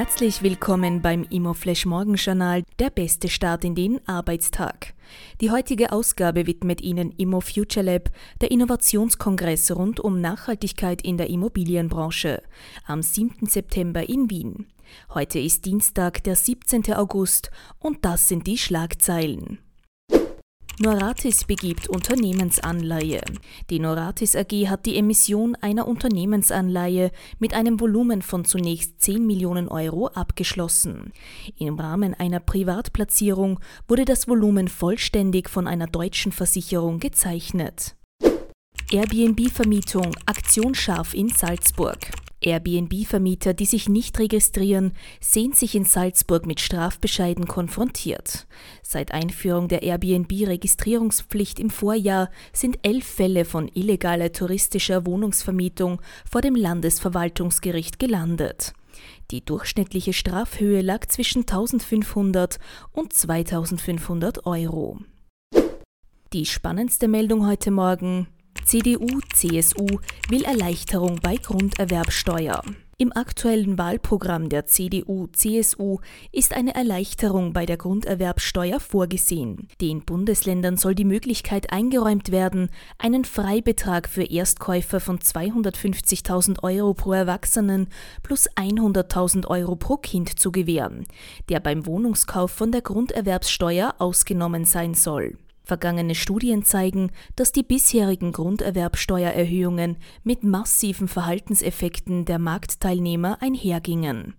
Herzlich willkommen beim Immoflash Morgenjournal, der beste Start in den Arbeitstag. Die heutige Ausgabe widmet Ihnen Immo Future Lab, der Innovationskongress rund um Nachhaltigkeit in der Immobilienbranche, am 7. September in Wien. Heute ist Dienstag, der 17. August, und das sind die Schlagzeilen. Noratis begibt Unternehmensanleihe. Die Noratis AG hat die Emission einer Unternehmensanleihe mit einem Volumen von zunächst 10 Millionen Euro abgeschlossen. Im Rahmen einer Privatplatzierung wurde das Volumen vollständig von einer deutschen Versicherung gezeichnet. Airbnb-Vermietung Aktion scharf in Salzburg. Airbnb-Vermieter, die sich nicht registrieren, sehen sich in Salzburg mit Strafbescheiden konfrontiert. Seit Einführung der Airbnb-Registrierungspflicht im Vorjahr sind elf Fälle von illegaler touristischer Wohnungsvermietung vor dem Landesverwaltungsgericht gelandet. Die durchschnittliche Strafhöhe lag zwischen 1500 und 2500 Euro. Die spannendste Meldung heute Morgen. CDU, CSU will Erleichterung bei Grunderwerbsteuer. Im aktuellen Wahlprogramm der CDU, CSU ist eine Erleichterung bei der Grunderwerbsteuer vorgesehen. Den Bundesländern soll die Möglichkeit eingeräumt werden, einen Freibetrag für Erstkäufer von 250.000 Euro pro Erwachsenen plus 100.000 Euro pro Kind zu gewähren, der beim Wohnungskauf von der Grunderwerbsteuer ausgenommen sein soll. Vergangene Studien zeigen, dass die bisherigen Grunderwerbsteuererhöhungen mit massiven Verhaltenseffekten der Marktteilnehmer einhergingen.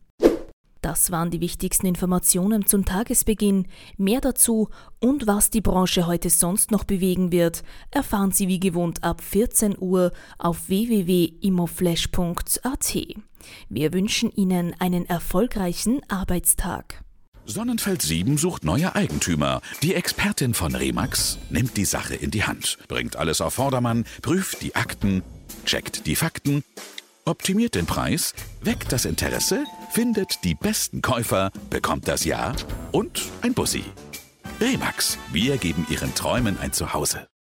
Das waren die wichtigsten Informationen zum Tagesbeginn. Mehr dazu und was die Branche heute sonst noch bewegen wird, erfahren Sie wie gewohnt ab 14 Uhr auf www.imoflash.at. Wir wünschen Ihnen einen erfolgreichen Arbeitstag. Sonnenfeld 7 sucht neue Eigentümer. Die Expertin von Remax nimmt die Sache in die Hand, bringt alles auf Vordermann, prüft die Akten, checkt die Fakten, optimiert den Preis, weckt das Interesse, findet die besten Käufer, bekommt das Ja und ein Bussi. Remax, wir geben Ihren Träumen ein Zuhause.